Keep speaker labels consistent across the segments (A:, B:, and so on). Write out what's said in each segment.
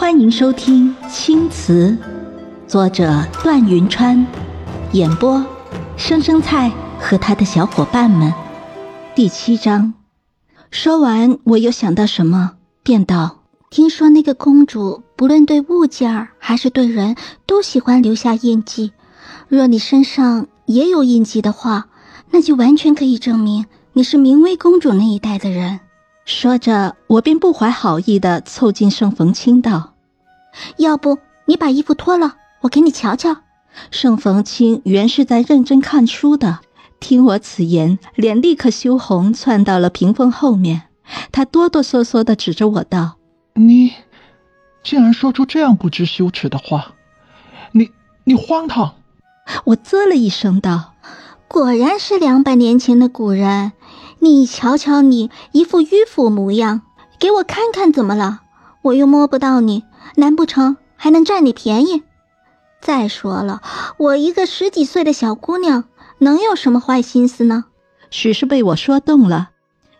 A: 欢迎收听《青瓷》，作者段云川，演播生生菜和他的小伙伴们。第七章。说完，我又想到什么，便道：“
B: 听说那个公主，不论对物件儿还是对人，都喜欢留下印记。若你身上也有印记的话，那就完全可以证明你是明威公主那一代的人。”
A: 说着，我便不怀好意的凑近盛逢清道：“
B: 要不你把衣服脱了，我给你瞧瞧。”
A: 盛逢清原是在认真看书的，听我此言，脸立刻羞红，窜到了屏风后面。他哆哆嗦嗦的指着我道：“
C: 你竟然说出这样不知羞耻的话！你你荒唐！”
A: 我啧了一声道：“
B: 果然是两百年前的古人。”你瞧瞧，你一副迂腐模样，给我看看怎么了？我又摸不到你，难不成还能占你便宜？再说了，我一个十几岁的小姑娘，能有什么坏心思呢？
A: 许是被我说动了，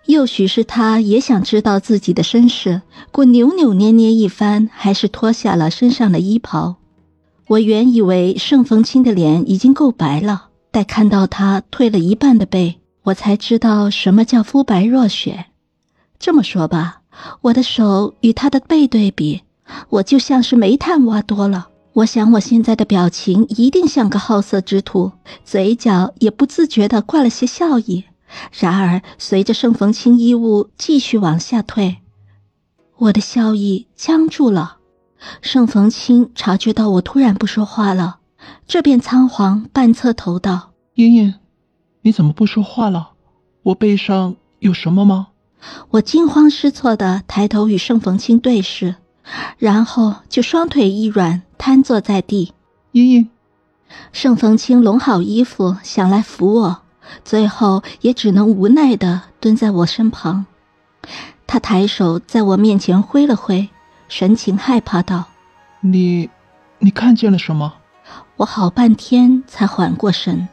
A: 又许是他也想知道自己的身世，故扭扭捏捏一番，还是脱下了身上的衣袍。我原以为盛逢清的脸已经够白了，待看到他褪了一半的背。我才知道什么叫肤白若雪。这么说吧，我的手与他的背对比，我就像是煤炭挖多了。我想我现在的表情一定像个好色之徒，嘴角也不自觉地挂了些笑意。然而，随着盛逢清衣物继续往下退，我的笑意僵住了。盛逢清察觉到我突然不说话了，这便仓皇半侧头道：“。”
C: 你怎么不说话了？我背上有什么吗？
A: 我惊慌失措的抬头与盛逢清对视，然后就双腿一软，瘫坐在地。
C: 茵茵，
A: 盛逢清拢好衣服，想来扶我，最后也只能无奈的蹲在我身旁。他抬手在我面前挥了挥，神情害怕道：“
C: 你，你看见了什么？”
A: 我好半天才缓过神。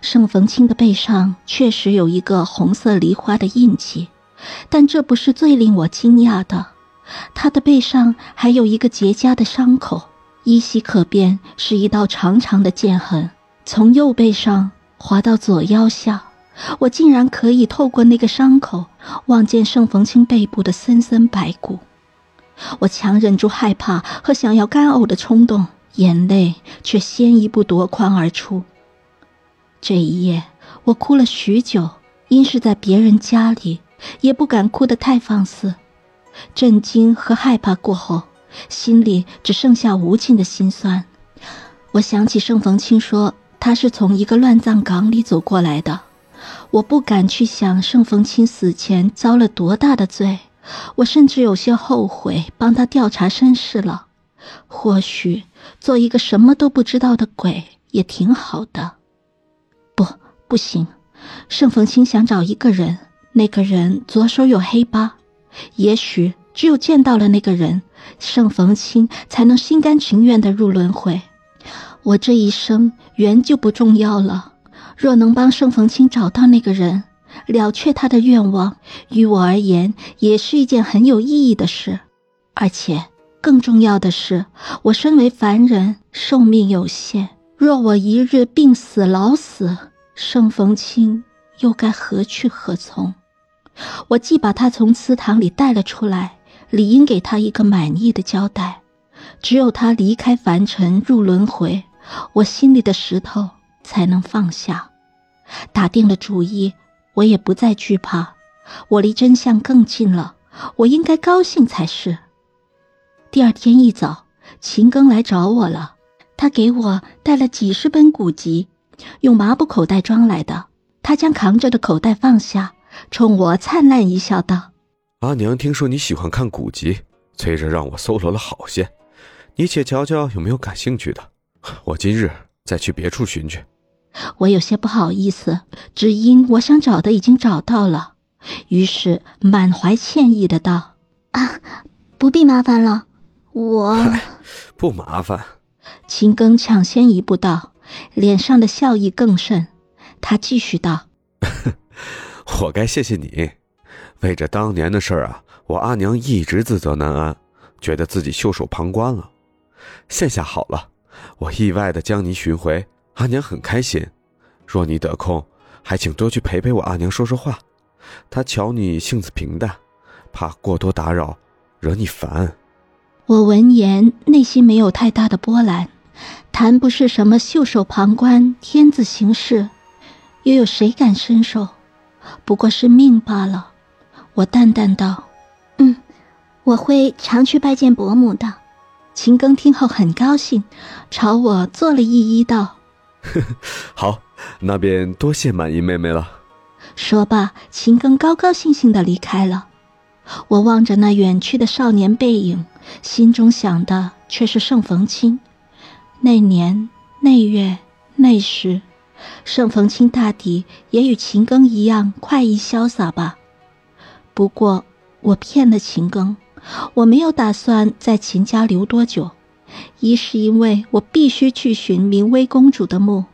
A: 盛逢清的背上确实有一个红色梨花的印记，但这不是最令我惊讶的。他的背上还有一个结痂的伤口，依稀可辨是一道长长的剑痕，从右背上划到左腰下。我竟然可以透过那个伤口望见盛逢清背部的森森白骨。我强忍住害怕和想要干呕的冲动，眼泪却先一步夺眶而出。这一夜，我哭了许久，因是在别人家里，也不敢哭得太放肆。震惊和害怕过后，心里只剩下无尽的心酸。我想起盛逢清说他是从一个乱葬岗里走过来的，我不敢去想盛逢清死前遭了多大的罪，我甚至有些后悔帮他调查身世了。或许做一个什么都不知道的鬼也挺好的。不，行。盛逢清想找一个人，那个人左手有黑疤，也许只有见到了那个人，盛逢清才能心甘情愿的入轮回。我这一生缘就不重要了，若能帮盛逢清找到那个人，了却他的愿望，于我而言也是一件很有意义的事。而且更重要的是，我身为凡人，寿命有限。若我一日病死、老死，盛逢清又该何去何从？我既把他从祠堂里带了出来，理应给他一个满意的交代。只有他离开凡尘入轮回，我心里的石头才能放下。打定了主意，我也不再惧怕。我离真相更近了，我应该高兴才是。第二天一早，秦庚来找我了。他给我带了几十本古籍，用麻布口袋装来的。他将扛着的口袋放下，冲我灿烂一笑，道：“
D: 阿娘听说你喜欢看古籍，催着让我搜罗了好些，你且瞧瞧有没有感兴趣的。我今日再去别处寻去。”
A: 我有些不好意思，只因我想找的已经找到了，于是满怀歉意的道：“
B: 啊，不必麻烦了，我
D: 不麻烦。”
A: 秦庚抢先一步道，脸上的笑意更甚。他继续道：“
D: 我该谢谢你，为这当年的事儿啊，我阿娘一直自责难安。觉得自己袖手旁观了。现下好了，我意外的将你寻回，阿娘很开心。若你得空，还请多去陪陪我阿娘说说话。她瞧你性子平淡，怕过多打扰，惹你烦。
A: 我闻言，内心没有太大的波澜，谈不是什么袖手旁观、天子行事，又有谁敢伸手？不过是命罢了。我淡淡道：“
B: 嗯，我会常去拜见伯母的。”
A: 秦庚听后很高兴，朝我做了一揖，道：“
D: 好，那便多谢满意妹妹了。”
A: 说罢，秦庚高高兴兴的离开了。我望着那远去的少年背影，心中想的却是盛逢清。那年那月那时，盛逢清大抵也与秦庚一样快意潇洒吧。不过我骗了秦庚，我没有打算在秦家留多久。一是因为我必须去寻明威公主的墓，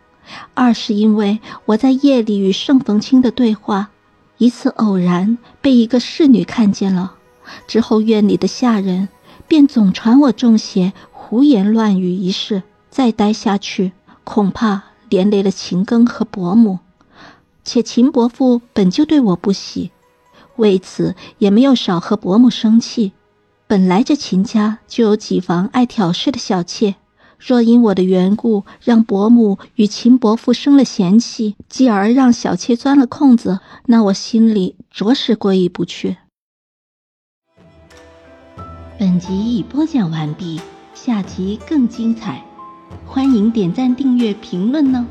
A: 二是因为我在夜里与盛逢清的对话。一次偶然被一个侍女看见了，之后院里的下人便总传我中邪、胡言乱语一事。再待下去，恐怕连累了秦庚和伯母。且秦伯父本就对我不喜，为此也没有少和伯母生气。本来这秦家就有几房爱挑事的小妾。若因我的缘故让伯母与秦伯父生了嫌隙，继而让小妾钻了空子，那我心里着实过意不去。本集已播讲完毕，下集更精彩，欢迎点赞、订阅、评论呢。